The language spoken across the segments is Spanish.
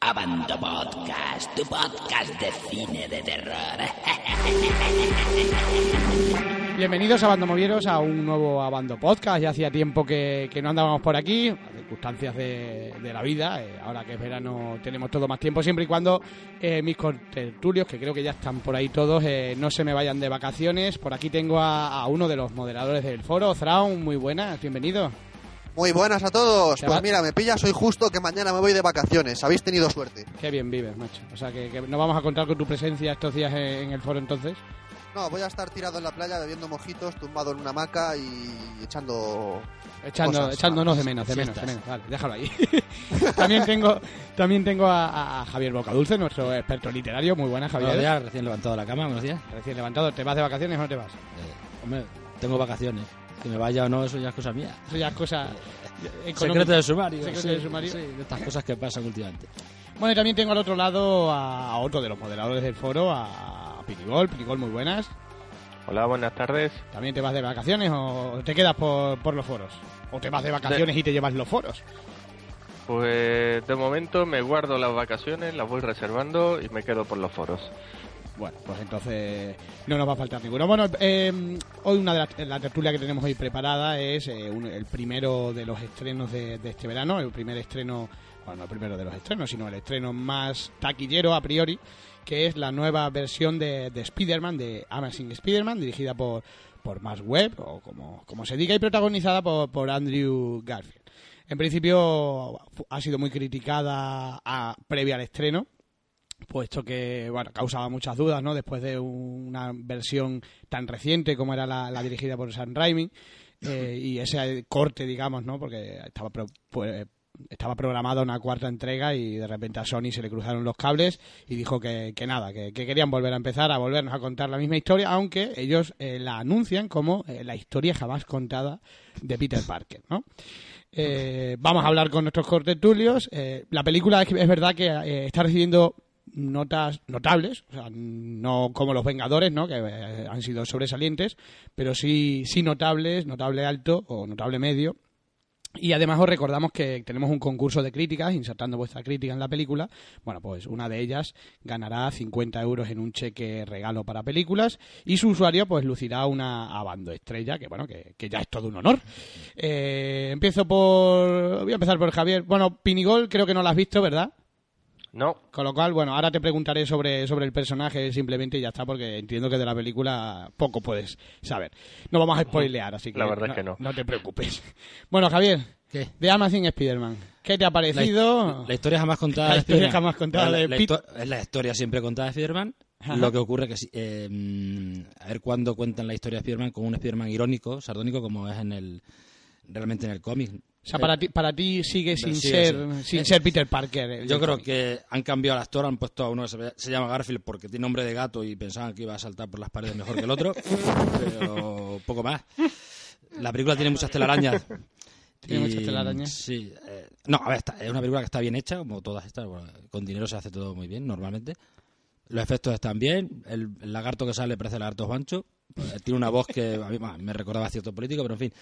Abando Podcast, tu podcast de cine de terror. Bienvenidos a Bando Movieros a un nuevo Abando Podcast. Ya hacía tiempo que, no andábamos por aquí, circunstancias de, de la vida. Eh, ahora que es verano tenemos todo más tiempo, siempre y cuando eh, mis contertulios, que creo que ya están por ahí todos, eh, no se me vayan de vacaciones. Por aquí tengo a, a uno de los moderadores del foro, Thrawn, muy buenas, bienvenido. Muy buenas a todos. ¿Te Pues va? mira, me pillas hoy justo que mañana me voy de vacaciones. Habéis tenido suerte. Qué bien vives, macho. O sea, que, que no vamos a contar con tu presencia estos días en, en el foro entonces. No, voy a estar tirado en la playa bebiendo mojitos, tumbado en una hamaca y echando... Echando, Cosas, echándonos de menos, de menos, de menos. Vale, déjalo ahí. también tengo, también tengo a, a Javier Bocadulce, nuestro experto literario. Muy buenas, Javier. Buenos días, recién levantado de la cama, buenos días. Recién levantado. ¿Te vas de vacaciones o no te vas? Eh, hombre, tengo vacaciones. Que me vaya o no, eso ya es cosa mía. Eso ya es cosa. Secreto de sumario. Secreto sí, de sumario. sí, de estas cosas que pasan últimamente. Bueno, y también tengo al otro lado a, otro de los moderadores del foro, a Pinigol. Pinigol, muy buenas. Hola, buenas tardes. ¿También te vas de vacaciones o te quedas por, por los foros? ¿O te vas de vacaciones y te llevas los foros? Pues de momento me guardo las vacaciones, las voy reservando y me quedo por los foros. Bueno, pues entonces no nos va a faltar ninguno. Bueno, eh, hoy una de las la tertulia que tenemos hoy preparada es eh, el primero de los estrenos de, este verano, el primer estreno, bueno, no el primero de los estrenos, sino el estreno más taquillero a priori, que es la nueva versión de, de Spider-Man, de Amazing Spider-Man, dirigida por, por Max Webb, o como, como se diga, y protagonizada por, por Andrew Garfield. En principio ha sido muy criticada previa al estreno, puesto que bueno causaba muchas dudas no después de una versión tan reciente como era la, dirigida por Sam Raimi eh, y ese corte digamos no porque estaba pro- pues, estaba programada una cuarta entrega y de repente a Sony se le cruzaron los cables y dijo que, que nada, que, que querían volver a empezar a volvernos a contar la misma historia, aunque ellos eh, la anuncian como eh, la historia jamás contada de Peter Parker, ¿no? Vamos a hablar con nuestros cortetulios. La película es, verdad que está recibiendo notas notables, o sea, no como los Vengadores, ¿no? que eh, han sido sobresalientes, pero sí, sí notables, notable alto o notable medio. Y además os recordamos que tenemos un concurso de críticas, insertando vuestra crítica en la película. Bueno, pues una de ellas ganará 50 euros en un cheque regalo para películas y su usuario pues lucirá una abando estrella, que bueno, que, que ya es todo un honor. Eh, empiezo por... Voy a empezar por Javier. Bueno, Pinigol creo que no la has visto, ¿verdad? No, Con lo cual, bueno, ahora te preguntaré sobre, sobre el personaje simplemente y ya está, porque entiendo que de la película poco puedes saber. No vamos a spoilear, así que, La verdad es que no. No te preocupes. Bueno, Javier, ¿Qué? de Amazing Spider-Man, ¿qué te ha La, parecido? la historia jamás contada La de historia jamás contada La- de la Es la historia siempre contada de Spider-Man. Ajá. Lo que ocurre que, sí, eh, a ver cuándo cuentan la historia de Spider-Man con un Spider-Man irónico, sardónico, como es en el realmente en el cómic. O sea, para ti, para ti sigue sin Sí, ser sí. sin ser Peter Parker. Yo creo cómic. que han cambiado al actor, han puesto a uno que se, llama Garfield porque tiene nombre de gato y pensaban que iba a saltar por las paredes mejor que el otro, pero poco más. La película tiene muchas telarañas. Tiene muchas telarañas. Sí. eh, no, a ver, está- es una película que está bien hecha, como todas estas. bueno, con dinero se hace todo muy bien, normalmente. Los efectos están bien. El, el lagarto que sale parece el lagarto Juancho. Eh, tiene una voz que a mí me recordaba a cierto político, pero en fin.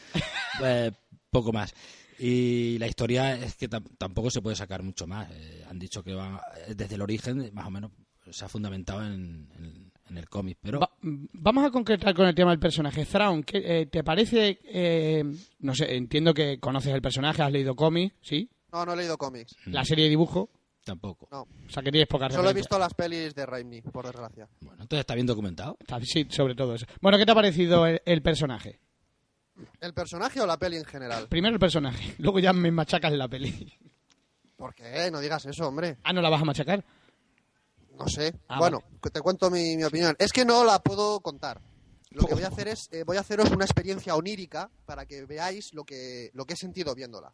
Eh, poco más. Y la historia es que tam- tampoco se puede sacar mucho más. Eh, han dicho que va desde el origen, más o menos, se ha fundamentado en, en- en el cómic. Pero Va- vamos a concretar con el tema del personaje. Thrawn, ¿qué, eh, ¿te parece...? eh, no sé, entiendo que conoces el personaje, has leído cómics, ¿sí? No, no he leído cómics. La serie de dibujo, tampoco. No. o sea, que tienes pocas Solo he visto las pelis de Raimi, por desgracia. Bueno, entonces está bien documentado. Está- Sí, sobre todo eso. Bueno, ¿qué te ha parecido el, el personaje? ¿El personaje o la peli en general? Primero el personaje, luego ya me machacas la peli. ¿Por qué? No digas eso, hombre. Ah, ¿no la vas a machacar? No sé. Ah, bueno, te cuento mi, mi opinión. Es que no la puedo contar. Lo que voy a hacer es, eh, voy a haceros una experiencia onírica para que veáis lo que, lo que he sentido viéndola.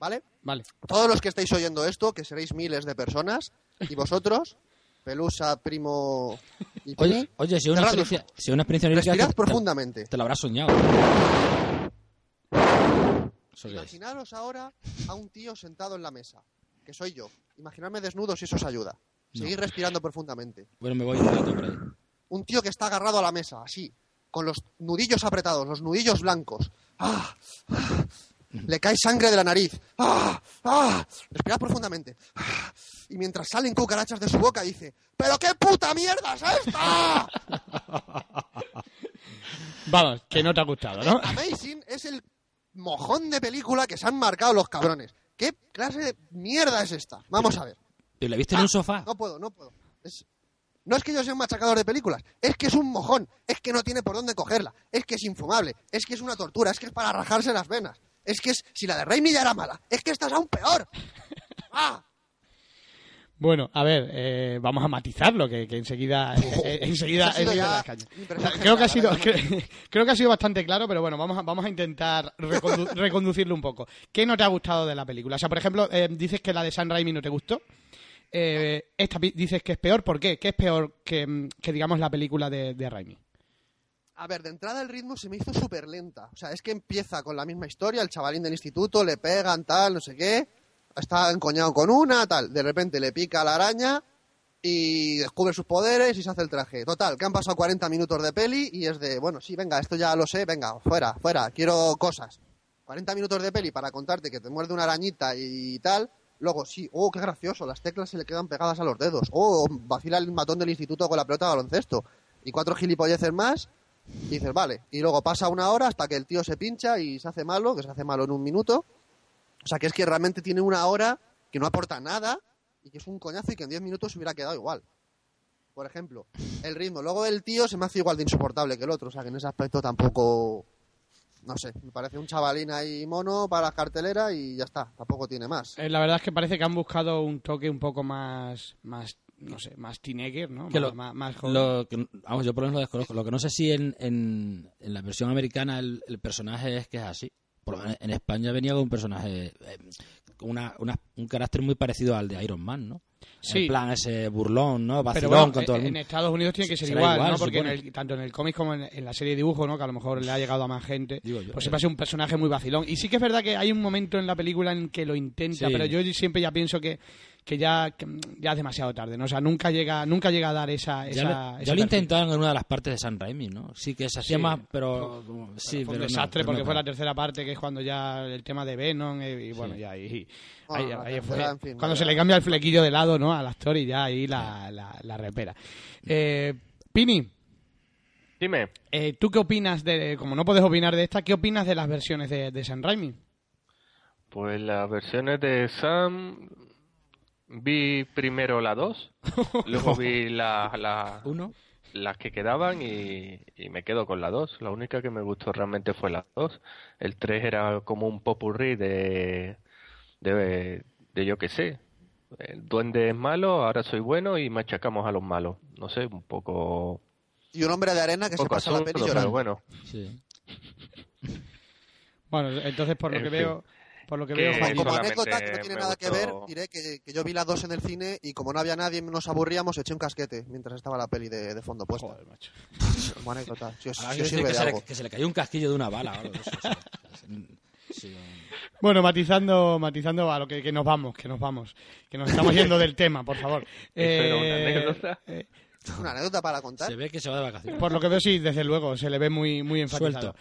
¿Vale? Vale. Todos los que estáis oyendo esto, que seréis miles de personas, y vosotros, Pelusa, Primo y Oye, oye si una cerrad los experiencia, ojos. si una experiencia respirad te- te- profundamente. Te, lo habrás soñado. ¿Eso qué es? Imaginaros ahora a un tío sentado en la mesa, que soy yo. Imaginadme desnudo si eso os ayuda. Seguid respirando profundamente. Bueno, me voy un rato por ahí. Un tío que está agarrado a la mesa, así, con los nudillos apretados, los nudillos blancos. ¡Ah! ¡Ah! Le cae sangre de la nariz. ¡Ah! ¡Ah! Respirad profundamente. ¡Ah! y mientras salen cucarachas de su boca dice, ¡pero qué puta mierda es esta! Vamos, que no te ha gustado, ¿no? Amazing es el mojón de película que se han marcado los cabrones. ¿Qué clase de mierda es esta? Vamos a ver. ¿Pero la viste en un sofá? No puedo, no puedo. Es- No es que yo sea un machacador de películas, es que es un mojón, es que no tiene por dónde cogerla, es que es infumable, es que es una tortura, es que es para rajarse las venas, es que es, si la de Raimi ya era mala, es que esta es aún peor. ¡Ah! Bueno, a ver, eh, vamos a matizarlo, que, que enseguida, eh, enseguida, sido enseguida ya las cañas. impresión Creo que ha sido, creo que ha sido bastante claro, pero bueno, vamos a, vamos a intentar recondu- reconducirlo un poco. ¿Qué no te ha gustado de la película? O sea, por ejemplo, eh, dices que la de San Raimi no te gustó. Eh, esta dices que es peor, ¿por qué? ¿Qué es peor que, que digamos la película de, de Raimi? A ver, de entrada el ritmo se me hizo súper lenta. O sea, es que empieza con la misma historia, el chavalín del instituto, le pegan, tal, no sé qué. Está encoñado con una, tal. De repente le pica la araña y descubre sus poderes y se hace el traje. Total, que han pasado 40 minutos de peli y es de, bueno, sí, venga, esto ya lo sé, venga, fuera, fuera, quiero cosas. 40 minutos de peli para contarte que te muerde una arañita y tal. Luego, sí, oh, qué gracioso, las teclas se le quedan pegadas a los dedos. Oh, vacila el matón del instituto con la pelota de baloncesto. Y cuatro gilipolleces más y dices, vale. Y luego pasa una hora hasta que el tío se pincha y se hace malo, que se hace malo en un minuto. O sea, que es que realmente tiene una hora que no aporta nada y que es un coñazo y que en 10 minutos se hubiera quedado igual. Por ejemplo, el ritmo. Luego el tío se me hace igual de insoportable que el otro. O sea, que en ese aspecto tampoco... No sé, me parece un chavalín ahí mono para la cartelera y ya está. Tampoco tiene más. Eh, la verdad es que parece que han buscado un toque un poco más, más no sé, más teenager, ¿no? Que más, lo- más- más joven. Lo que- vamos, yo por lo menos lo desconozco. Lo que no sé si en, en, en la versión americana el, el personaje es que es así. Por lo menos en España venía con un personaje, eh, con una, una- un carácter muy parecido al de Iron Man, ¿no? Sí. En plan ese burlón, ¿no? Pero Vacilón bueno, con todo el en. Estados Unidos tiene que ser igual, igual, ¿no? Porque en el- tanto en el cómic como en, en la serie de dibujos, ¿no? Que a lo mejor le ha llegado a más gente. Digo yo, pues eh. siempre ha sido un personaje muy vacilón. Y sí que es verdad que hay un momento en la película en que lo intenta, Sí. pero yo siempre ya pienso que, que ya que ya es demasiado tarde, ¿no? O sea, nunca llega nunca llega a dar esa... Ya, esa lo, ya lo intentaron en una de las partes de San Raimi, ¿no? Sí que se hacía Sí. más, pero... como- sí, fue pero un no, desastre pero porque no fue la tercera parte que es cuando ya el tema de Venom eh, y, bueno Sí. ya ahí, ahí- la ahí tercera, fue en fin, cuando se le cambia el flequillo de lado no al actor y ya ahí la, la, la repera eh, Pini Dime, eh, ¿tú qué opinas de como no puedes opinar de esta qué opinas de las versiones de, de San Raimi? pues las versiones de Sam vi primero la 2, luego vi la, la- Uno. las que quedaban y, y me quedo con la 2. La única que me gustó realmente fue la 2. El 3 era como un popurrí de, de, de yo que sé. El duende es malo, ahora soy bueno y machacamos a los malos. No sé, un poco, Y un hombre de arena que se pasa la peli llorando. pero bueno. Sí. bueno entonces por lo En que fin. veo por lo que Que veo Como, Joaquín- como anécdota que no tiene nada que gustó- ver, diré que, que yo vi las dos en el cine y como no había nadie nos aburríamos, eché un casquete mientras estaba la peli de, de fondo puesta. Joder, macho. Como anécdota. Si os, si os sirve que de se, le, algo. que se le cayó un casquillo de una bala. eso, sí, Bueno, matizando, matizando a lo que, que nos vamos, que nos vamos, que nos estamos yendo del tema, por favor. ¿Eso era una Eh, anécdota? eh, Una anécdota para contar. se ve que se va de vacaciones. por lo que veo, sí, desde luego, se le ve muy, muy enfatizado. Suelto.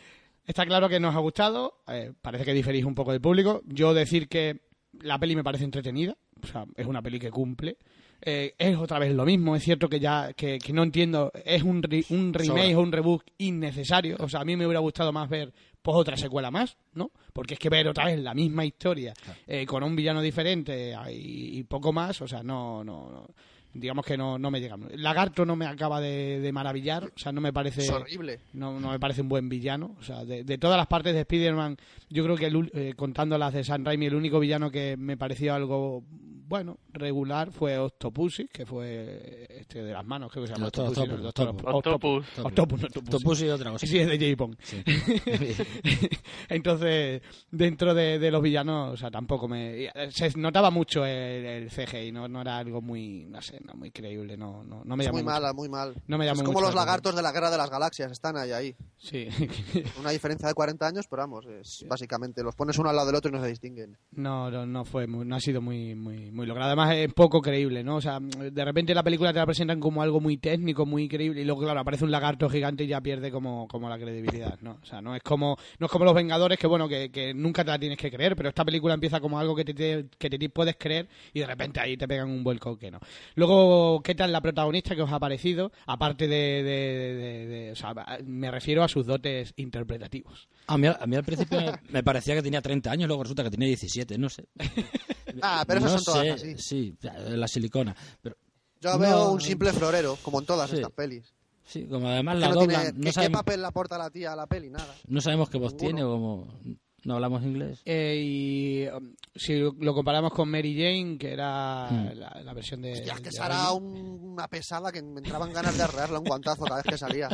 Está claro que nos ha gustado, eh, parece que diferís un poco del público. Yo decir que la peli me parece entretenida, o sea, es una peli que cumple. Eh, es otra vez lo mismo, es cierto que ya que, que no entiendo, es un, re- un remake o un reboot innecesario, o sea, a mí me hubiera gustado más ver pues otra secuela más, ¿no? Porque es que ver otra vez la misma historia eh, con un villano diferente eh, y, y poco más, o sea, no, no, no- digamos que no, no me llega. Lagarto no me acaba de, de maravillar, o sea, no me parece Es horrible. no, no me parece un buen villano. O sea, de, de todas las partes de Spider-Man, yo creo que el ul- eh, contando las de San Raimi, el único villano que me pareció algo, bueno, regular fue Octopussy, que fue este de las manos, creo que se llama Octopussy, Octopus. Octopus. Octopus. Y otra cosa. Sí, es de J-Pong. Entonces, dentro de, de los villanos, o sea, tampoco me... Se notaba mucho el, el CGI, no, no era algo muy, no sé, no muy creíble, no, no, no me Es llamó muy mucho. mala, muy mal. No me es como los la lagartos de la Guerra de las Galaxias, están ahí, ahí. Sí. Una diferencia de 40 años, pero vamos, es básicamente, los pones uno al lado del otro y no se distinguen. No, no, no fue muy- no ha sido muy muy muy lograda. Además es poco creíble, ¿no? O sea, de repente la película te la presentan como algo muy técnico, muy creíble y luego, claro, aparece un lagarto gigante y ya pierde como, como la credibilidad, ¿no? O sea, no es como no es como Los Vengadores que, bueno, que, que nunca te la tienes que creer, pero esta película empieza como algo que te, te- que te puedes creer y de repente ahí te pegan un vuelco que no. Luego, ¿qué tal la protagonista que os ha parecido? Aparte de... de- de- de- o sea, me refiero a sus dotes interpretativos. A mí, a mí al principio me- parecía que tenía 30 años, luego resulta que tenía 17, no sé. Ah, pero esas no son todas sé, así. Sí, la silicona. Pero Yo No, veo un simple florero, como en todas Sí. estas pelis. sí, como además la no doblan, tiene- no, ¿qué, qué sabemos, papel le aporta la tía a la peli? Nada. no sabemos qué voz Ninguno. tiene o como no hablamos inglés. Eh, y um, si lo comparamos con Mary Jane, que era Hmm. la, la versión de... Hostia, es que de un- una pesada que me entraban ganas de arrearle un guantazo cada vez que salía.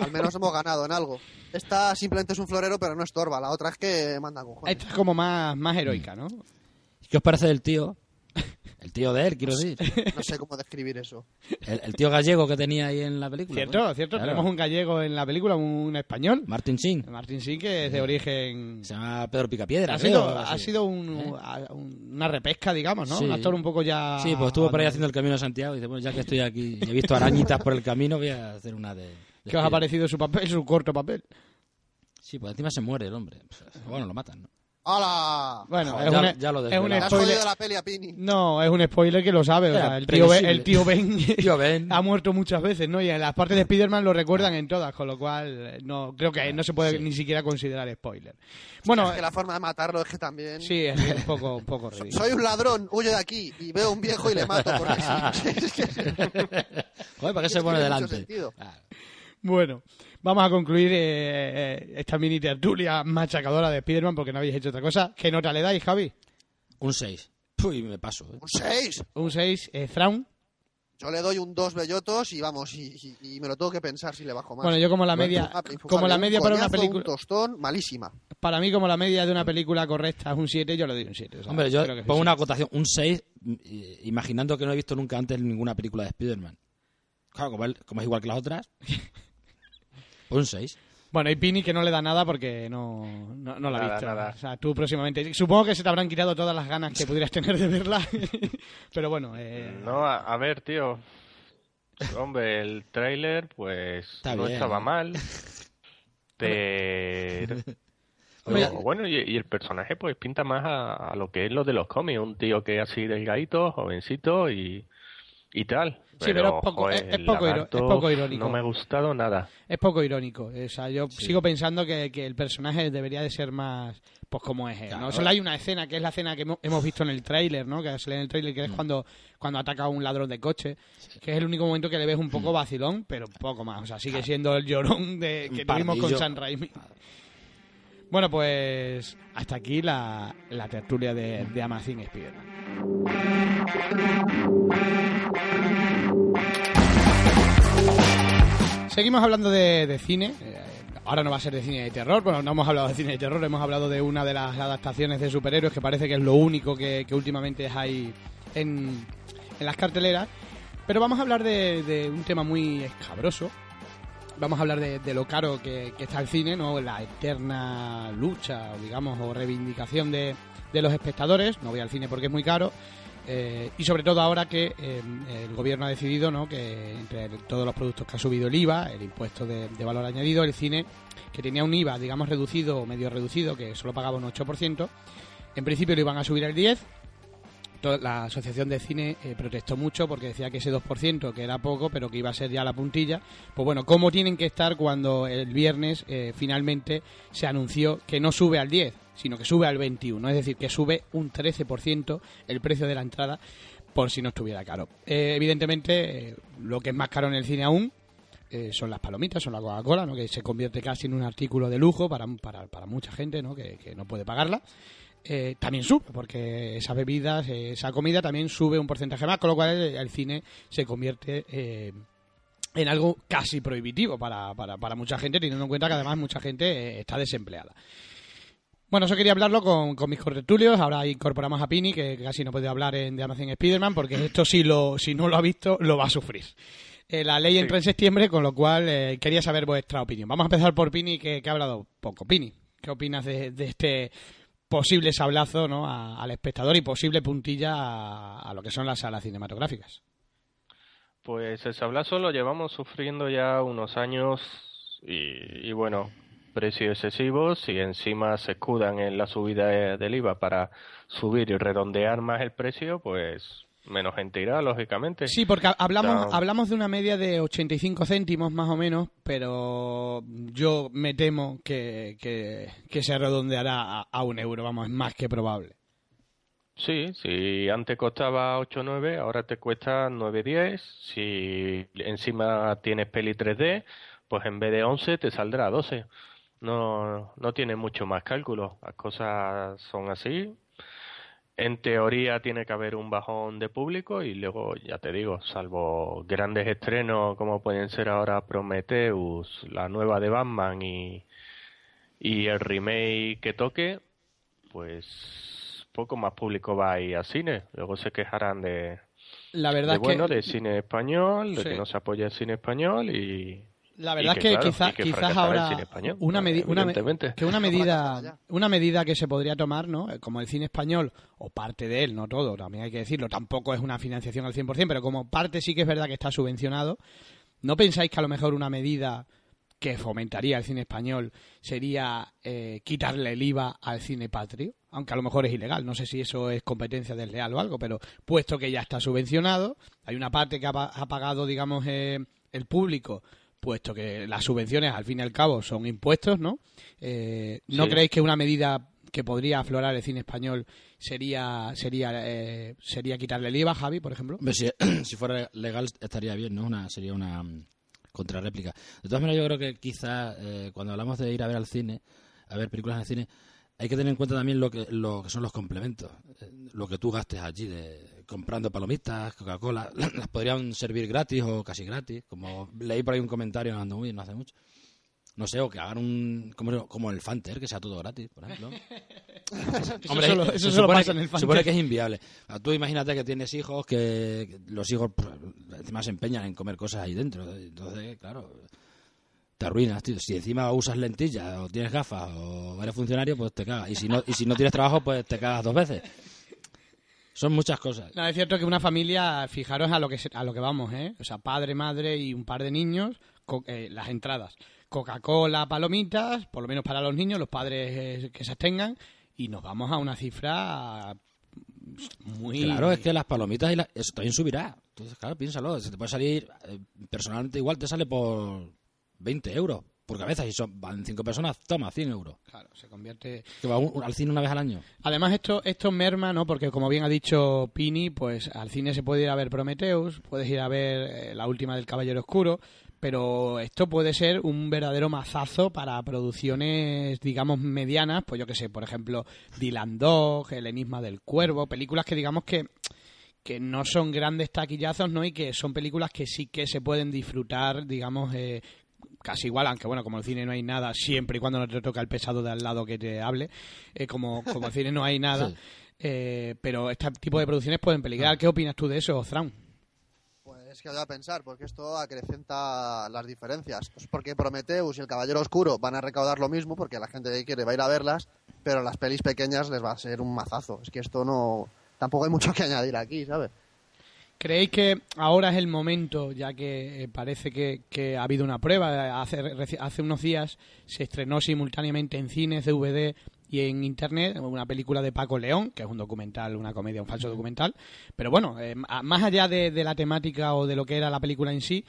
Al menos hemos ganado en algo. Esta simplemente es un florero, pero no estorba. La otra es que manda cojones. Esta es como más, más heroica, ¿no? ¿Qué os parece del tío? El tío de él, quiero decir. No sé cómo describir eso. El, el tío gallego que tenía ahí en la película. Cierto, pues. cierto. Claro. Tenemos un gallego en la película, un español. Martin Singh. Martin sí que es de origen... Se llama Pedro Picapiedra. Ha sido, ha sido un- ¿Eh? un- una repesca, digamos, ¿no? Sí. Un actor un poco ya... Sí, pues estuvo por ahí haciendo el camino de Santiago y dice, bueno, ya que estoy aquí y he visto arañitas por el camino, voy a hacer una de... de ¿Qué os ha parecido su papel, su corto papel? Sí, pues encima se muere el hombre. Bueno, lo matan, ¿no? ¡Hala! Bueno, Joder, es, ya- un, ya lo es un spoiler... la peli a Pini. No, es un spoiler que lo sabe. o sea, el, tío ben, el tío Ben Tío Ben. ha muerto muchas veces, ¿no? Y en las partes de Spider-Man lo recuerdan en todas, con lo cual eh, no creo que no se puede Sí. ni siquiera considerar spoiler. Bueno, Es que la forma de matarlo es que también... sí, es un poco, un poco ridículo. Soy un ladrón, huyo de aquí y veo a un viejo y le mato porque sí. Joder, ¿para qué se pone delante? Claro. Bueno, vamos a concluir eh, eh, esta mini tertulia machacadora de Spider-Man porque no habéis hecho otra cosa. ¿Qué nota le dais, Javi? Un 6. Uy, me paso. ¿eh? Un 6. Un 6. Eh, Thrawn. Yo le doy un 2 bellotos y vamos, y, y- y me lo tengo que pensar si le bajo más. Bueno, yo como la media, como la un media para una película, Un tostón, malísima. para mí como la media de una película correcta es un 7, yo le doy un 7. o sea, Hombre, yo creo que sí, pongo una acotación, un 6, eh, imaginando que no he visto nunca antes ninguna película de Spider-Man. Claro, como, es igual que las otras, un 6. Bueno, y Pini que no le da nada porque no, no, no la ha visto. nada. O sea, tú próximamente. Supongo que se te habrán quitado todas las ganas que pudieras tener de verla. Pero bueno, eh, No, a, a ver, tío. Hombre, el tráiler, pues, Está no bien. estaba mal. Pero... Bueno, y, y el personaje, pues, pinta más a, a lo que es lo de los cómics. Un tío que es así delgadito, jovencito y, y tal. Sí, pero es poco- joder, es- poco es poco irónico. No me ha gustado nada. es poco irónico. O sea, yo sigo pensando que, que el personaje debería de ser más, pues como es él, ¿no? Solo hay una escena, que es la escena que hemo- hemos visto en el tráiler, ¿no? Que sale en el tráiler, que es Mm. cuando, cuando ataca a un ladrón de coche. Que es el único momento que le ves un Mm. poco vacilón, pero poco más. O sea, sigue siendo el llorón de, que tuvimos con. San Raimi. Bueno, pues hasta aquí la, la tertulia de, de Amazing Spider-Man. Seguimos hablando de, cine. Eh, ahora no va a ser de cine de terror. Bueno, no hemos hablado de cine de terror, hemos hablado de una de las adaptaciones de superhéroes que parece que es lo único que, últimamente hay en, las carteleras. Pero vamos a hablar de un tema muy escabroso. Vamos a hablar de, de lo caro que, está el cine, ¿no? La eterna lucha, digamos, o reivindicación de, de los espectadores. No voy al cine porque es muy caro. Eh, y sobre todo ahora que eh, el gobierno ha decidido ¿no? que entre todos los productos que ha subido el IVA, el impuesto de, de valor añadido, el cine, que tenía un IVA, digamos, reducido o medio reducido, que solo pagaba un 8%, en principio lo iban a subir al 10%. La Asociación de Cine eh, protestó mucho porque decía que ese 2%, que era poco, pero que iba a ser ya la puntilla. Pues bueno, ¿cómo tienen que estar cuando el viernes eh, finalmente se anunció que no sube al 10, sino que sube al 21? Es decir, que sube un 13% el precio de la entrada por si no estuviera caro. Eh, evidentemente, lo que es más caro en el cine aún son las palomitas, son la Coca-Cola, ¿no? que se convierte casi en un artículo de lujo para, para, para mucha gente ¿no? que no puede pagarla. Eh, también sube, porque esas bebidas, eh, esa comida también sube un porcentaje más, con lo cual el, el cine se convierte eh, en algo casi prohibitivo para, para, para mucha gente, teniendo en cuenta que además mucha gente eh, está desempleada. Bueno, eso quería hablarlo con, con mis corretulios. Ahora incorporamos a Pini, que casi no puede hablar en The Amazing Spider-Man, porque esto si, lo, si no lo ha visto, lo va a sufrir. Eh, la ley entra en septiembre, con lo cual eh, quería saber vuestra opinión. Vamos a empezar por Pini, que, que ha hablado poco. Pini, ¿qué opinas de, de este posible sablazo ¿no? a- al espectador y posible puntilla a, a lo que son las salas cinematográficas. Pues el sablazo lo llevamos sufriendo ya unos años y, y bueno, precios excesivos y encima se escudan en la subida de- del IVA para subir y redondear más el precio, pues menos gente irá, lógicamente. Sí, porque hablamos, hablamos de una media de 85 céntimos más o menos, pero yo me temo que, que, que se redondeará a, a un euro, vamos, es más que probable. Sí, si antes costaba 8,9, ahora te cuesta 9,10. Si encima tienes peli 3D, pues en vez de 11 te saldrá 12. No, no tiene mucho más cálculo. Las cosas son así. En teoría tiene que haber un bajón de público y luego, ya te digo, salvo grandes estrenos como pueden ser ahora Prometheus, la nueva de Batman y, y el remake que toque, pues poco más público va a ir al cine. Luego se quejarán de, La verdad de es que bueno, de cine español, de Sí. que no se apoya el cine español y, La verdad que, es que claro, quizá- y que quizás ahora cine español, una, medi- una que una medida una medida que se podría tomar, ¿no? Eh, Como el cine español o parte de él, no todo, también hay que decirlo, tampoco es una financiación al 100%, pero como parte sí que es verdad que está subvencionado, ¿no pensáis que a lo mejor una medida que fomentaría el cine español sería eh, quitarle el IVA al cine patrio? Aunque a lo mejor es ilegal, no sé si eso es competencia desleal o algo, pero puesto que ya está subvencionado, hay una parte que ha, ha pagado, digamos, eh, el público puesto que las subvenciones al fin y al cabo son impuestos, ¿no? Eh, ¿No Sí. creéis que una medida que podría aflorar el cine español sería sería eh, sería quitarle el IVA, Javi, por ejemplo? Si fuera legal estaría bien, ¿no? Una, sería una mm, contrarréplica. De todas maneras, yo creo que quizás eh, cuando hablamos de ir a ver al cine, a ver películas en el cine, hay que tener en cuenta también lo que, lo que son los complementos. Eh, Lo que tú gastes allí, de comprando palomitas, Coca-Cola, las podrían servir gratis o casi gratis. Como leí por ahí un comentario en Ando Muy no hace mucho. No sé, o que hagan un. como, como el Fanter, que sea todo gratis, por ejemplo. Hombre, solo- se eso solo pasa que- en el se supone Fanter. que es inviable. Tú imagínate que tienes hijos, que que los hijos pues, encima se empeñan en comer cosas ahí dentro. Entonces, claro, te arruinas, tío. Si encima usas lentillas o tienes gafas o eres funcionario, pues te cagas. Y si no, y si no tienes trabajo, pues te cagas dos veces. Son muchas cosas. No, es cierto que una familia, fijaros a lo que a lo que vamos, ¿eh? O sea, padre, madre y un par de niños, co- eh, las entradas. Coca-Cola, palomitas, por lo menos para los niños, los padres eh, que se abstengan, y nos vamos a una cifra muy... Claro, es que las palomitas y la- eso también subirá. Entonces, claro, piénsalo. Se te puede salir, eh, personalmente igual te sale por 20 euros por cabeza. Y son, van cinco personas, toma, 100 euros. Claro, se convierte... Que va un- al cine una vez al año. Además, esto, esto merma, ¿no? Porque como bien ha dicho Pini, pues al cine se puede ir a ver Prometheus, puedes ir a ver eh, la última del Caballero Oscuro, pero esto puede ser un verdadero mazazo para producciones, digamos, medianas, pues yo que sé, por ejemplo, Dylan Dog, El Enigma del Cuervo, películas que digamos que que no son grandes taquillazos, ¿no? Y que son películas que sí que se pueden disfrutar, digamos, eh, casi igual, aunque bueno, como el cine no hay nada, siempre y cuando no te toca el pesado de al lado que te hable, eh, como, como el cine no hay nada, Sí. eh, pero este tipo de producciones pueden peligrar. ¿Qué opinas tú de eso, Zran? Pues que voy a pensar, porque esto acrecenta las diferencias. Pues porque Prometheus y el Caballero Oscuro van a recaudar lo mismo, porque la gente que quiere va a ir a verlas, pero las pelis pequeñas les va a ser un mazazo. Es que esto no... Tampoco hay mucho que añadir aquí, ¿sabes? ¿Creéis que ahora es el momento, ya que eh, parece que, que ha habido una prueba? Hace, reci- hace unos días se estrenó simultáneamente en cines, DVD y en Internet una película de Paco León, que es un documental, una comedia, un falso documental. Pero bueno, eh, más allá de la temática o de lo que era la película en sí,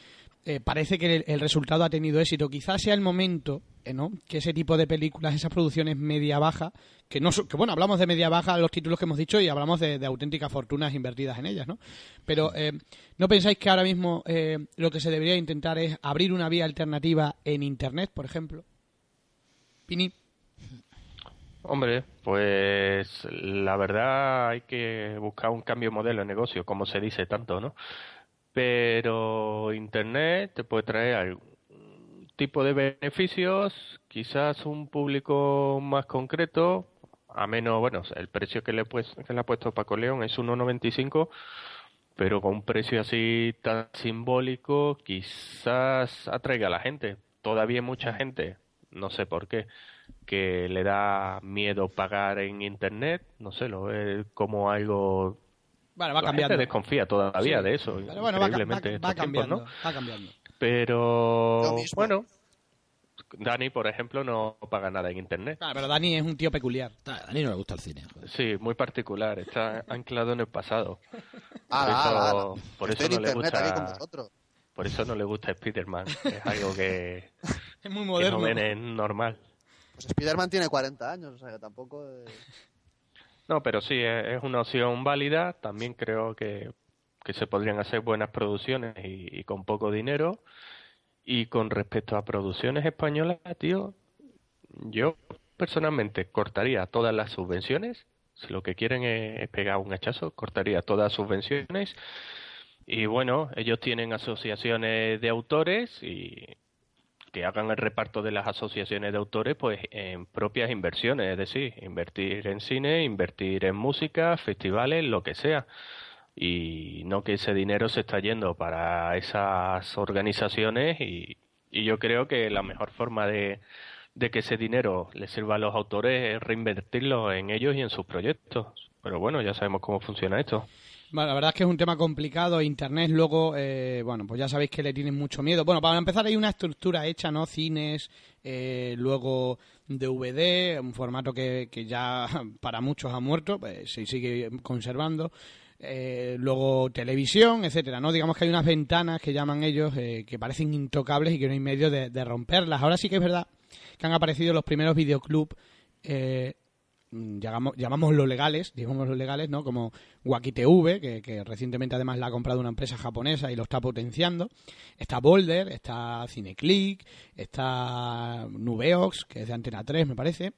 eh, parece que el, el resultado ha tenido éxito. Quizás sea el momento, eh, ¿no? Que ese tipo de películas, esas producciones media-baja, que no que bueno, hablamos de media-baja, los títulos que hemos dicho, y hablamos de, de auténticas fortunas invertidas en ellas, ¿no? Pero, eh, ¿no pensáis que ahora mismo eh, lo que se debería intentar es abrir una vía alternativa en Internet, por ejemplo? Pini. Hombre, pues la verdad hay que buscar un cambio de modelo de negocio, como se dice tanto, ¿no? Pero Internet te puede traer algún tipo de beneficios, quizás un público más concreto, a menos, bueno, el precio que le, pues, que le ha puesto Paco León es 1,95, pero con un precio así tan simbólico quizás atraiga a la gente. Todavía mucha gente, no sé por qué, que le da miedo pagar en internet, no sé, lo ve como algo Bueno, va la cambiando. gente desconfía todavía Sí. de eso, Pero bueno, va, ca- increíblemente va- en va estos tiempos, cambiando, ¿no? va cambiando. Pero bueno, Dani, por ejemplo, no paga nada en internet. Claro, pero Dani es un tío peculiar. A Dani no le gusta el cine. joder. Sí, muy particular, está anclado en el pasado. Ala, eso- ala, ala. por eso no le gusta-. Por eso no le gusta Spider-Man, es algo que, Es muy que moderno. no ven es normal. Pues Spider-Man tiene 40 años, o sea que tampoco... eh, No, pero sí, es una opción válida. También creo que, que se podrían hacer buenas producciones y, y con poco dinero. Y con respecto a producciones españolas, tío, yo personalmente cortaría todas las subvenciones. Si lo que quieren es pegar un hachazo, cortaría todas las subvenciones. Y bueno, ellos tienen asociaciones de autores y que hagan el reparto de las asociaciones de autores pues en propias inversiones, es decir, invertir en cine, invertir en música, festivales, lo que sea. Y no que ese dinero se está yendo para esas organizaciones y, yo creo que la mejor forma de, de que ese dinero le sirva a los autores es reinvertirlo en ellos y en sus proyectos. Pero bueno, ya sabemos cómo funciona esto. Bueno, la verdad es que es un tema complicado. Internet, luego, eh, bueno, pues ya sabéis que le tienen mucho miedo. Bueno, para empezar, hay una estructura hecha, ¿no? Cines, eh, luego DVD, un formato que, que ya para muchos ha muerto, pues, se sigue conservando. Eh, luego televisión, etcétera, ¿no? Digamos que hay unas ventanas que llaman ellos eh, que parecen intocables y que no hay medio de, romperlas. Ahora sí que es verdad que han aparecido los primeros videoclub eh, mm, llamamos, llamámoslo legales, digámoslo legales, ¿no? Como Waki TV, que, que recientemente además la ha comprado una empresa japonesa y lo está potenciando. Está Boulder, está Cineclick, está Nubeox, que es de Antena 3, me parece.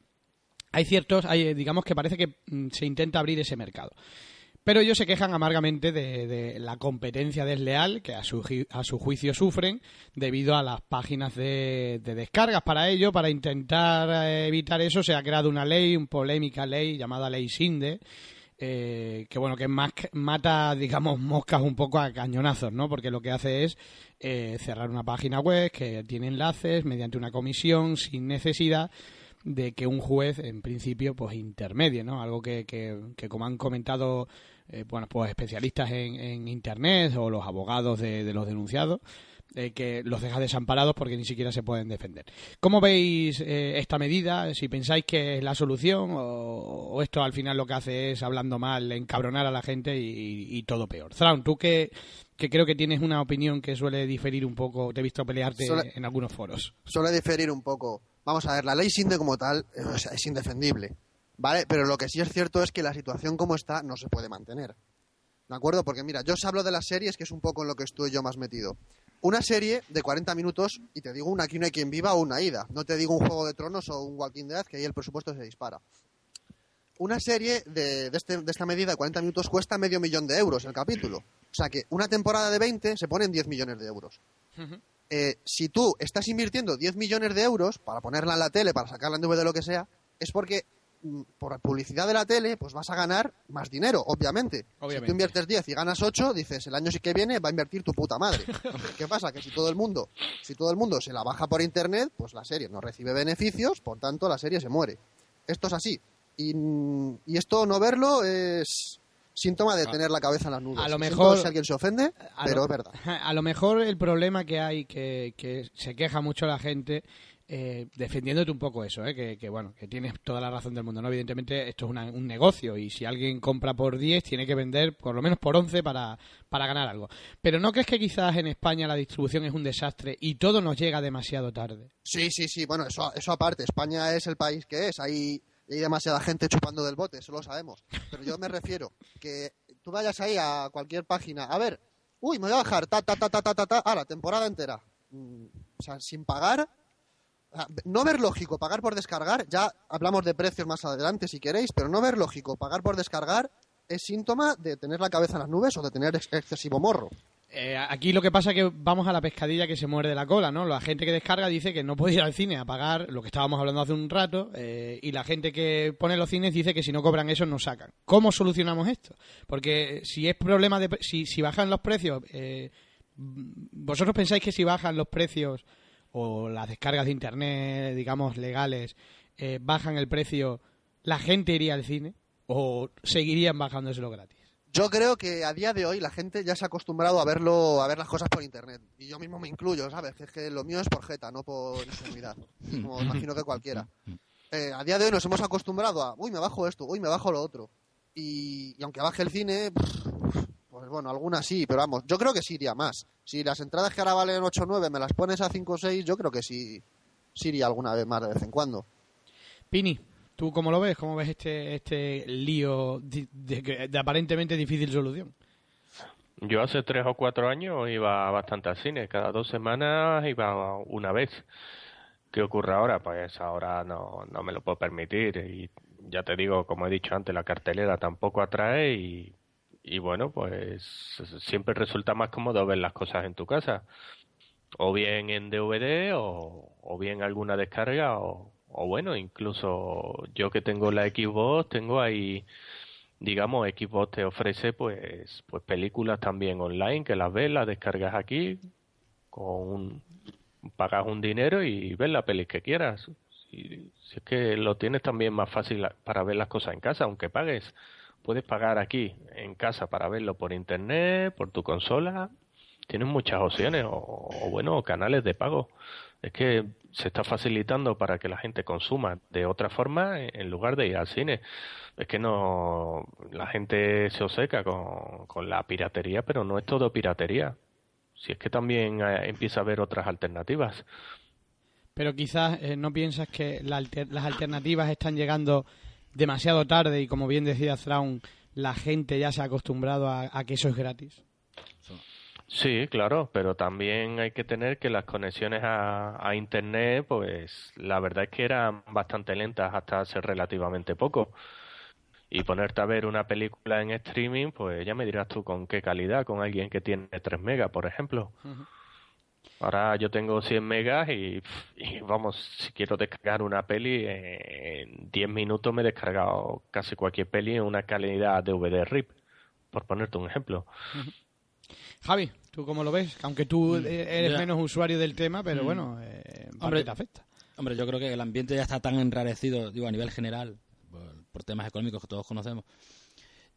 Hay ciertos, hay, digamos que parece que mm, se intenta abrir ese mercado. Pero ellos se quejan amargamente de, la competencia desleal que a su, a su juicio sufren debido a las páginas de, de descargas. Para ello, para intentar eh, evitar eso, se ha creado una ley, una polémica ley llamada Ley Sinde, eh, que bueno, que más mata, digamos, moscas un poco a cañonazos, ¿no? Porque lo que hace es eh, cerrar una página web que tiene enlaces mediante una comisión sin necesidad de que un juez, en principio, pues intermedie, ¿no? Algo que, que, que como han comentado, eh, bueno, pues especialistas en, en Internet o los abogados de, de los denunciados, eh, que los deja desamparados porque ni siquiera se pueden defender. ¿Cómo veis eh, esta medida? Si pensáis que es la solución o, o esto al final lo que hace es, hablando mal, encabronar a la gente y, y todo peor. Thrawn, tú que, que creo que tienes una opinión que suele diferir un poco, te he visto pelearte Suele- en algunos foros. suele diferir un poco. Vamos a ver, la ley Sinde como tal eh, es indefendible, ¿vale? Pero lo que sí es cierto es que la situación como está no se puede mantener. ¿De acuerdo? Porque mira, yo os hablo de las series, que es un poco en lo que estoy yo más metido. Una serie de 40 minutos, y te digo una aquí no hay quien viva o una ida. No te digo un Juego de Tronos o un Walking Dead, que ahí el presupuesto se dispara. Una serie de, de este- de esta medida de 40 minutos cuesta medio millón de euros el capítulo. O sea que una temporada de 20 se pone en 10 millones de euros. Eh, si tú estás invirtiendo 10 millones de euros para ponerla en la tele, para sacarla en DVD, lo que sea, es porque mm, por publicidad de la tele, pues vas a ganar más dinero, obviamente. Si tú inviertes 10 y ganas 8, dices, el año sí que viene va a invertir tu puta madre. ¿Qué pasa? Que si todo el mundo, si todo el mundo se la baja por internet, pues la serie no recibe beneficios, por tanto la serie se muere. Esto es así. Y, mm, y esto no verlo es síntoma de tener la cabeza en las nubes. a lo mejor- si alguien se ofende, pero lo- es verdad. A lo mejor el problema que hay, que, que se queja mucho la gente, eh, defendiéndote un poco eso, eh, que, que, bueno, que tienes toda la razón del mundo, ¿no? Evidentemente esto es una- un negocio y si alguien compra por 10 tiene que vender por lo menos por 11 para, para ganar algo. Pero ¿no crees que quizás en España la distribución es un desastre y todo nos llega demasiado tarde? Sí, sí, sí. Bueno, eso, eso aparte. España es el país que es. Hay, hay demasiada gente chupando del bote, eso lo sabemos. Pero yo me refiero que tú vayas ahí a cualquier página. A ver, uy, me voy a bajar, ta, ta, ta, ta, ta, ta, ta, a la temporada entera. Mm, o sea, sin pagar. No ver lógico pagar por descargar, ya hablamos de precios más adelante si queréis, pero no ver lógico pagar por descargar es síntoma de tener la cabeza en las nubes o de tener ex- excesivo morro. Eh, aquí lo que pasa es que vamos a la pescadilla que se muerde la cola, ¿no? La gente que descarga dice que no puede ir al cine a pagar lo que estábamos hablando hace un rato eh, y la gente que pone los cines dice que si no cobran eso no sacan. ¿Cómo solucionamos esto? Porque si es problema de... Si, si bajan los precios... eh, ¿Vosotros pensáis que si bajan los precios o las descargas de internet, digamos, legales, eh, bajan el precio, ¿la gente iría al cine? ¿O seguirían bajándoselo gratis? Yo creo que a día de hoy la gente ya se ha acostumbrado a verlo, a ver las cosas por internet. Y yo mismo me incluyo, ¿sabes? Que es que lo mío es por jeta, no por ingenuidad. Como imagino que cualquiera. Eh, a día de hoy nos hemos acostumbrado a, uy, me bajo esto, uy, me bajo lo otro. Y, y aunque baje el cine, pues bueno, algunas sí, pero vamos, yo creo que sí iría más. Si las entradas que ahora valen 8 o 9 me las pones a 5 o 6, yo creo que sí, sí iría alguna vez más de vez en cuando. Pini, ¿tú cómo lo ves? ¿Cómo ves este, este lío de, aparentemente difícil solución? Yo hace tres o cuatro años iba bastante al cine, cada dos semanas iba una vez. ¿Qué ocurre ahora? Pues ahora no, no me lo puedo permitir y ya te digo, como he dicho antes, la cartelera tampoco atrae y, y bueno, pues siempre resulta más cómodo ver las cosas en tu casa, o bien en DVD o, o bien alguna descarga o, o bueno, incluso yo que tengo la Xbox, tengo ahí digamos, Xbox te ofrece pues, pues películas también online que las ves, las descargas aquí, con un- pagas un dinero y ves la peli que quieras. Si, si es que lo tienes también más fácil para ver las cosas en casa, aunque pagues, puedes pagar aquí en casa para verlo por internet, por tu consola. Tienes muchas opciones o, o bueno, canales de pago. Es que se está facilitando para que la gente consuma de otra forma en lugar de ir al cine. Es que no, la gente se obceca con, con la piratería, pero no es todo piratería. Si es que también eh, empieza a haber otras alternativas. Pero quizás eh, no piensas que la alter- las alternativas están llegando demasiado tarde y como bien decía Thrawn, la gente ya se ha acostumbrado a, a que eso es gratis. Sí, claro, pero también hay que tener que las conexiones a, a Internet, pues la verdad es que eran bastante lentas hasta hace relativamente poco. Y ponerte a ver una película en streaming, pues ya me dirás tú con qué calidad, con alguien que tiene 3 megas, por ejemplo. Ahora yo tengo 100 megas y, y vamos, si quiero descargar una peli, en 10 minutos me he descargado casi cualquier peli en una calidad DVD RIP, por ponerte un ejemplo. Javi, ¿tú cómo lo ves? Aunque tú eh, eres ya. menos usuario del tema, pero bueno, eh, en parte Hombre, te afecta. Hombre, yo creo que el ambiente ya está tan enrarecido, digo, a nivel general, por, por temas económicos que todos conocemos.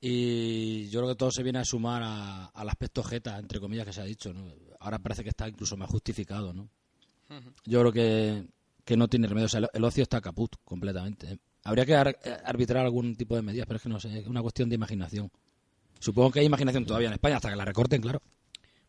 Y yo creo que todo se viene a sumar a- al aspecto jeta, entre comillas, que se ha dicho. ¿no? Ahora parece que está incluso más justificado, ¿no? Yo creo que, que no tiene remedio. O sea, el, el ocio está caput completamente. ¿eh? Habría que ar- eh, arbitrar algún tipo de medidas, pero es que no sé, es una cuestión de imaginación. Supongo que hay imaginación todavía en España, hasta que la recorten, claro.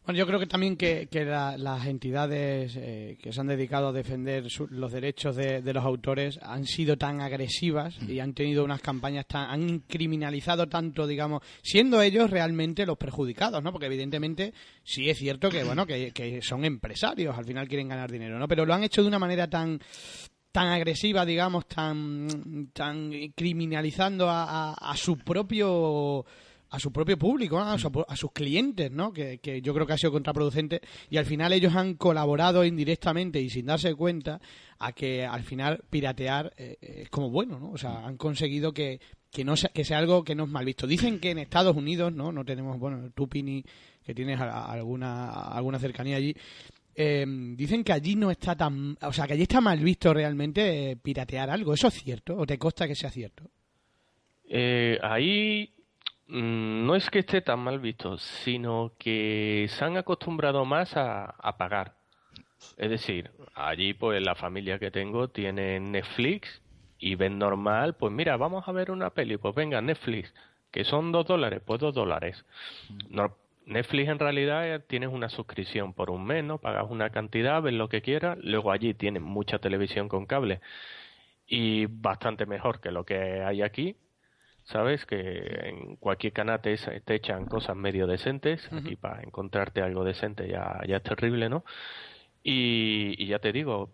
Bueno, yo creo que también que, que la- las entidades eh, que se han dedicado a defender su- los derechos de, los autores han sido tan agresivas y han tenido unas campañas tan... han criminalizado tanto, digamos, siendo ellos realmente los perjudicados, ¿no? Porque evidentemente sí es cierto que, bueno, que, son empresarios, al final quieren ganar dinero, ¿no? Pero lo han hecho de una manera tan tan agresiva, digamos, tan, tan criminalizando a su propio a su propio público, ¿no? a, su- a sus clientes, ¿no? Que, que yo creo que ha sido contraproducente y al final ellos han colaborado indirectamente y sin darse cuenta a que al final piratear eh, es como bueno, ¿no? O sea, han conseguido que, que no sea, que sea algo que no es mal visto. Dicen que en Estados Unidos, ¿no? No tenemos, bueno, tú Pini, que tienes a- a- alguna alguna cercanía allí, eh, dicen que allí no está tan, o sea, que allí está mal visto realmente eh, piratear algo. ¿Eso es cierto? ¿O te consta que sea cierto? Eh, ahí mm, no es que esté tan mal visto, sino que se han acostumbrado más a, a pagar. Es decir, allí pues la familia que tengo tiene Netflix y ven normal, pues mira, vamos a ver una peli, pues venga, Netflix, que son dos dólares, pues dos dólares. No- Netflix en realidad eh, tienes una suscripción por un mes, ¿no? Pagas una cantidad, ves lo que quieras, luego allí tienes mucha televisión con cable y bastante mejor que lo que hay aquí. ¿Sabes? Que en cualquier canal te, te echan cosas medio decentes. Aquí para encontrarte algo decente ya, ya es terrible, ¿no? Y, y ya te digo,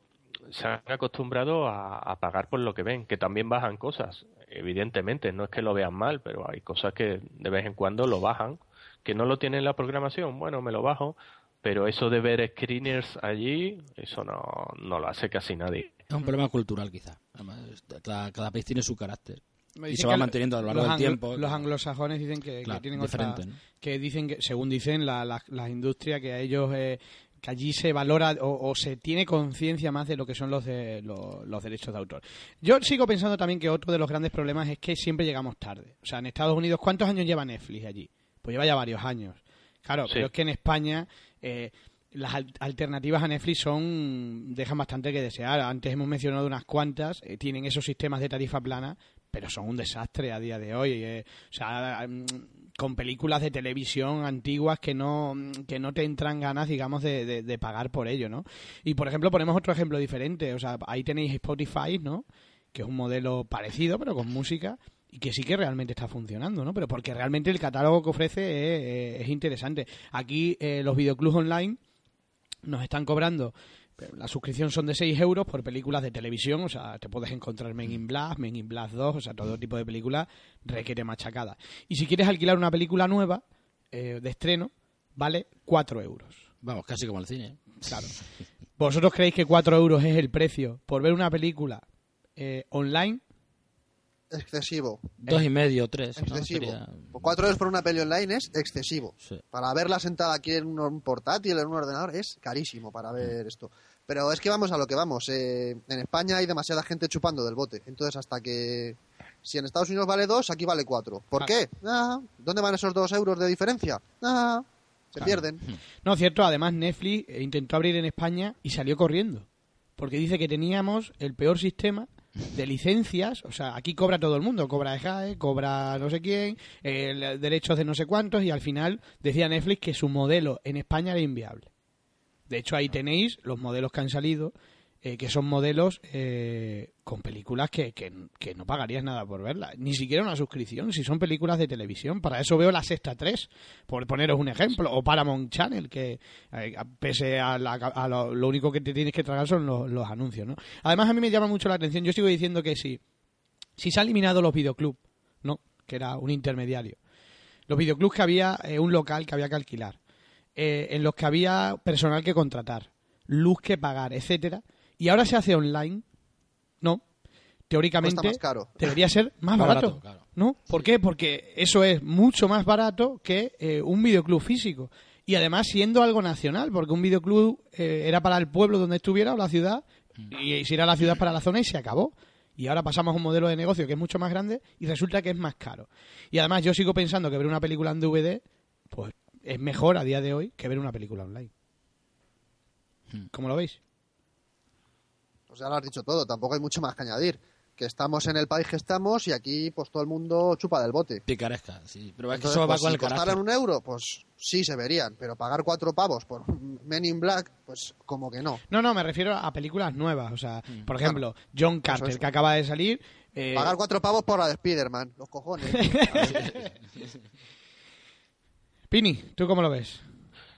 se han acostumbrado a, a pagar por lo que ven, que también bajan cosas. Evidentemente, no es que lo vean mal, pero hay cosas que de vez en cuando lo bajan. Que no lo tienen en la programación, bueno, me lo bajo. Pero eso de ver screeners allí, eso no, no lo hace casi nadie. Es un problema cultural, quizá. Además, cada, cada país tiene su carácter. Y se va manteniendo a lo largo del tiempo. Los anglosajones dicen que, tienen otra, que dicen que, según dicen la- la- las industrias, que a ellos eh, que allí se valora o, o se tiene conciencia más de lo que son los, de, los, los derechos de autor. Yo sigo pensando también que otro de los grandes problemas es que siempre llegamos tarde. O sea, en Estados Unidos, ¿cuántos años lleva Netflix allí? Pues lleva ya varios años. Claro, Sí. pero es que en España eh, las al- alternativas a Netflix son dejan bastante que desear. Antes hemos mencionado unas cuantas, eh, tienen esos sistemas de tarifa plana, pero son un desastre a día de hoy. eh. O sea, mm, con películas de televisión antiguas que no que no te entran ganas, digamos, de, de- de pagar por ello, ¿no? Y por ejemplo, ponemos otro ejemplo diferente. O sea, ahí tenéis Spotify, ¿no? Que es un modelo parecido, pero con música y que sí que realmente está funcionando, ¿no? Pero porque realmente el catálogo que ofrece es, es- es interesante. Aquí eh, los videoclubs online nos están cobrando la suscripción son de 6 euros por películas de televisión, o sea, te puedes encontrar Men in Black, Men in Black 2, o sea, todo tipo de películas requiere machacada. Y si quieres alquilar una película nueva, eh, de estreno, vale 4 euros. Vamos, casi como el cine. Claro. ¿Vosotros creéis que 4 euros es el precio por ver una película eh, online? Excesivo. Dos y medio, tres. ¿no? Excesivo. Sería- Por Cuatro euros por una peli online es excesivo. Sí. Para verla sentada aquí en un portátil, en un ordenador, es carísimo para ver esto. Pero es que vamos a lo que vamos. eh, en España hay demasiada gente chupando del bote. Entonces, hasta que. Si en Estados Unidos vale dos, aquí vale cuatro. ¿Por Ah. qué? Ah, ¿Dónde van esos dos euros de diferencia? Ah, se pierden. No, cierto, además Netflix eh, intentó abrir en España y salió corriendo. Porque dice que teníamos el peor sistema de licencias, o sea, aquí cobra todo el mundo, cobra EJAE, cobra no sé quién, eh, derechos de no sé cuántos, y al final decía Netflix que su modelo en España era inviable. De hecho, ahí tenéis los modelos que han salido, eh, que son modelos eh, con películas que, que, no pagarías nada por verlas, ni siquiera una suscripción, si son películas de televisión. Para eso veo la Sexta 3, por poneros un ejemplo, o Paramount Channel, que eh, pese a, la- a lo, único que te tienes que tragar son los, anuncios. ¿no? Además, a mí me llama mucho la atención, yo sigo diciendo que sí, si se han eliminado los videoclubs, ¿no? que era un intermediario, los videoclubs que había eh, un local que había que alquilar, eh, en los que había personal que contratar, luz que pagar, etcétera, y ahora se hace online, no, teóricamente más caro. debería ser más, Más barato, barato, claro. ¿no? ¿Por qué? Porque eso es mucho más barato que eh, un videoclub físico. Y además siendo algo nacional, porque un videoclub eh, era para el pueblo donde estuviera o la ciudad, y si era la ciudad para la zona y se acabó. Y ahora pasamos a un modelo de negocio que es mucho más grande y resulta que es más caro. Y además yo sigo pensando que ver una película en DVD, pues es mejor a día de hoy que ver una película online. ¿Cómo lo veis? Pues ya lo has dicho todo, tampoco hay mucho más que añadir. Que estamos en el país que estamos y aquí pues todo el mundo chupa del bote. Picaresca, sí. Pero es que eso va pues, con si el carácter. costaran un euro, pues sí se verían, pero pagar cuatro pavos por Men in Black, pues como que no. No, no, me refiero a películas nuevas. O sea, por ejemplo, John Carter, que acaba de salir. eh, Pagar cuatro pavos por la de Spider-Man, los cojones. Pini, ¿tú cómo lo ves?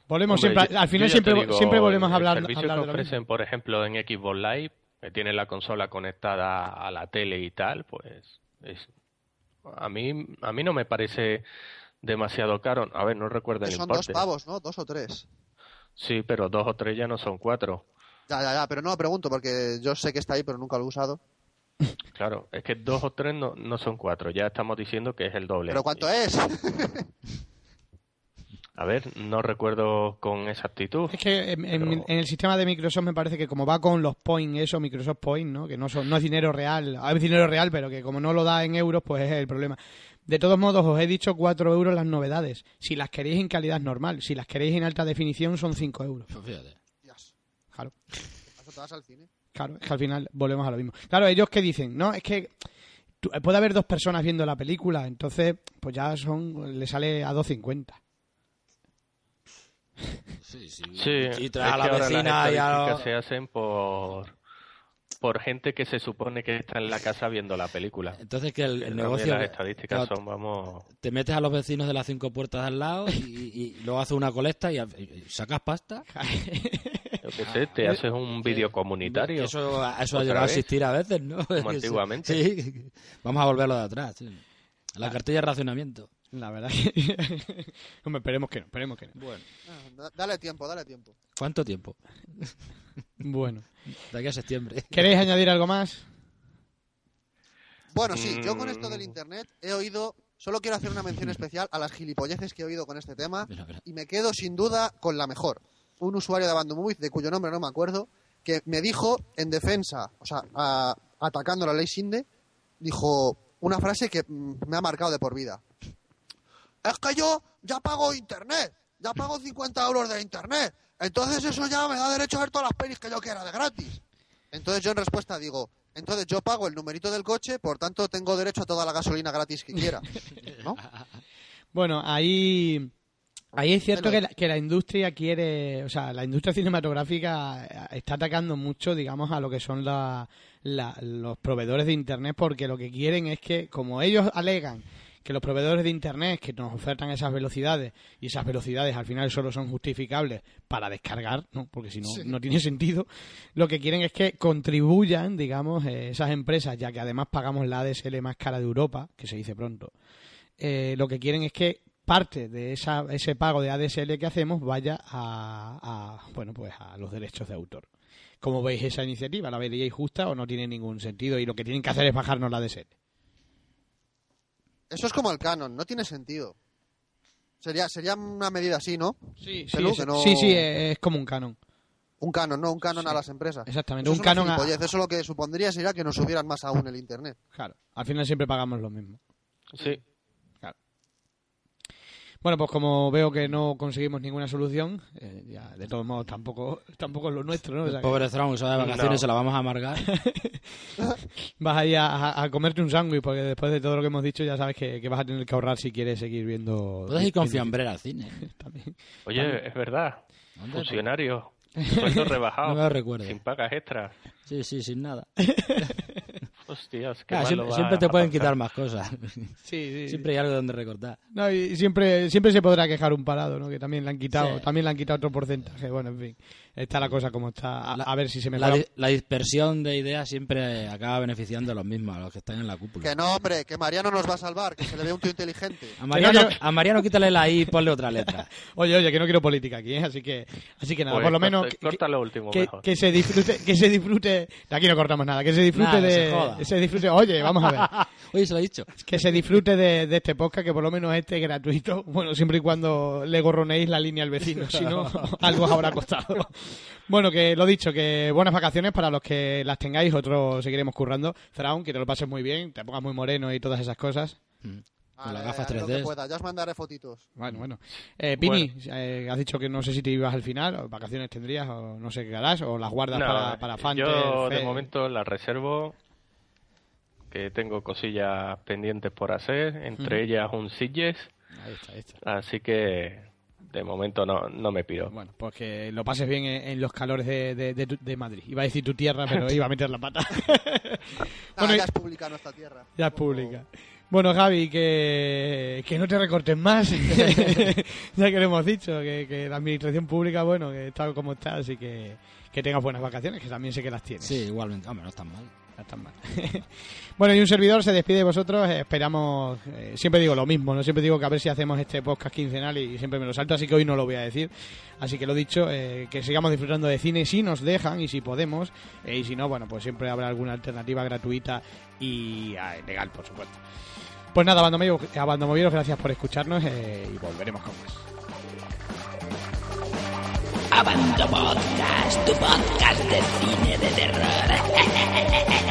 Volvemos Hombre, siempre, yo- al final siempre, digo, siempre volvemos a hablar, El a servicio hablar que de lo mismo. ofrecen, por ejemplo, en Xbox Live, que tienen la consola conectada a la tele y tal, pues es, a mí a mí no me parece demasiado caro. A ver, no recuerdo el son dos importe. pavos, ¿no? Dos o tres. Sí, pero dos o tres ya no son cuatro. Ya, ya, ya, pero no lo pregunto porque yo sé que está ahí, pero nunca lo he usado. Claro, es que dos o tres no, no son cuatro. Ya estamos diciendo que es el doble. ¿Pero cuánto es? A ver, no recuerdo con exactitud. Es que en, en- Pero- en el sistema de Microsoft me parece que como va con los points, eso, Microsoft Points, ¿no? que no, son, no es dinero real, es dinero real, pero que como no lo da en euros, pues es el problema. De todos modos, os he dicho 4 euros las novedades. Si las queréis en calidad normal, si las queréis en alta definición, son 5 euros. Pues fíjate. Dios, Claro. ¿eso te vas al cine? Claro, es que al final volvemos a lo mismo. Claro, ellos que dicen, no, es que puede haber dos personas viendo la película, entonces pues ya son le sale a 2.50. Sí, sí. Sí, Y a la vecina las y a estadísticas los- se hacen por por gente que se supone que está en la casa viendo la película. Entonces que el, el negocio... las estadísticas claro, son, vamos, Te metes a los vecinos de las cinco puertas al lado y, y- y luego haces una colecta y, sacas pasta. yo qué sé, te haces un vídeo comunitario. Eso, eso ha llegado a existir a veces, ¿no? Como antiguamente. Sí. Vamos a volverlo de atrás. sí. La cartilla de racionamiento. La verdad que... Hombre, esperemos que no, esperemos que no. Bueno. Ah, da- dale tiempo, dale tiempo. ¿Cuánto tiempo? Bueno. De aquí a septiembre. ¿Queréis añadir algo más? Bueno, sí, yo con esto Mm. del internet he oído. Solo quiero hacer una mención especial a las gilipolleces que he oído con este tema y me quedo sin duda con la mejor. un usuario de Abandon Movies, de cuyo nombre no me acuerdo, que me dijo en defensa, o sea, a- atacando la ley Sinde, dijo una frase que mm, me ha marcado de por vida. Es que yo ya pago internet, ya pago 50 euros de internet, entonces eso ya me da derecho a ver todas las pelis que yo quiera de gratis. Entonces yo en respuesta digo, entonces yo pago el numerito del coche, por tanto tengo derecho a toda la gasolina gratis que quiera. ¿No? Bueno, ahí, ahí es cierto que la, que la industria quiere, o sea, la industria cinematográfica está atacando mucho, digamos, a lo que son la- la- los proveedores de Internet, porque lo que quieren es que, como ellos alegan que los proveedores de Internet que nos ofertan esas velocidades y esas velocidades al final solo son justificables para descargar, ¿no? porque si no, no tiene sentido, lo que quieren es que contribuyan, digamos, eh, esas empresas, ya que además pagamos la ADSL más cara de Europa, que se dice pronto, eh, lo que quieren es que parte de esa, ese pago de ADSL que hacemos vaya a, a, bueno pues a los derechos de autor. ¿Cómo veis esa iniciativa? ¿La veríais justa o no tiene ningún sentido? Y lo que tienen que hacer es bajarnos la ADSL. Eso es como el canon, no tiene sentido. Sería, sería una medida así, ¿no? Sí, sí, que no- sí, sí, es como un canon. Un canon, no un canon Sí. a las empresas. Exactamente, Eso un es canon a- Eso lo que supondría sería que nos subieran más aún el internet. Claro, al final siempre pagamos lo mismo. Sí. Bueno, pues como veo que no conseguimos ninguna solución, eh, ya de todos modos tampoco, tampoco es lo nuestro, ¿no? O sea El que pobre va de vacaciones No. se la vamos a amargar. vas ahí a, a- a comerte un sándwich, porque después de todo lo que hemos dicho ya sabes que, que vas a tener que ahorrar si quieres seguir viendo... Puedes ir con fiambrera al cine. También. Oye, es verdad. ¿Dónde? Funcionario. Sueldo rebajado. No me lo recuerdo. Sin pagas extras. Sí, sí, sin nada. Hostias, qué Ah, mal siempre, lo va siempre te pueden pasar. quitar más cosas. Sí, sí. Siempre hay algo donde recortar. No, y siempre, siempre se podrá quejar un parado, ¿no? Que también le han quitado, Sí. también le han quitado otro porcentaje. Bueno, en fin, está la cosa como está. A, La- a ver si se La, mejora. di- la dispersión de ideas siempre acaba beneficiando a los mismos, a los que están en la cúpula. Que no, hombre, que Mariano nos va a salvar, que se le ve un tío inteligente. A Mariano, a Mariano quítale la I y ponle otra letra. Oye, oye, que no quiero política aquí, ¿eh? Así que, así que nada, Pues por lo menos corta- que, corta lo último que- mejor. que se disfrute, que se disfrute. De aquí no cortamos nada, que se disfrute Nada, de, se joda. que se disfrute. Oye, vamos a ver. Oye, se lo he dicho. que se disfrute de, de este podcast, que por lo menos este es gratuito. Bueno, siempre y cuando le gorroneéis la línea al vecino, si no, algo os habrá costado. Bueno, que lo dicho, que buenas vacaciones para los que las tengáis, otros seguiremos currando. Thrawn, que te lo pases muy bien, te pongas muy moreno y todas esas cosas. Con las Vale, gafas haré lo 3D. que pueda, ya os mandaré fotitos. Bueno, bueno. Eh, Pini, eh, has dicho que no sé si te ibas al final, o vacaciones tendrías, o no sé qué harás, o las guardas No, para, para Fanter, yo de Fe- momento la reservo, que tengo cosillas pendientes por hacer, entre ellas un Sitges, Ahí está, ahí está. así que de momento no, no me pido. Bueno, pues que lo pases bien en, en los calores de, de, de tu- de Madrid. Iba a decir tu tierra, pero iba a meter la pata. Bueno, ya es pública nuestra tierra. Ya es pública. Bueno, Javi, que, que no te recortes más. ya que lo hemos dicho, que, que la administración pública, bueno, que está como está, así que que tengas buenas vacaciones, que también sé que las tienes. Sí, igualmente. Hombre, no están mal. Están mal. bueno, y un servidor se despide de vosotros. eh, esperamos, eh, siempre digo lo mismo, no siempre digo que a ver si hacemos este podcast quincenal y siempre me lo salto, así que hoy no lo voy a decir. Así que lo dicho, eh, que sigamos disfrutando de cine si nos dejan y si podemos, y si no, bueno, pues siempre habrá alguna alternativa gratuita y ah, legal, por supuesto. Pues nada, abandomovieros, gracias por escucharnos y volveremos con más. Abando Podcast, tu podcast de cine de terror.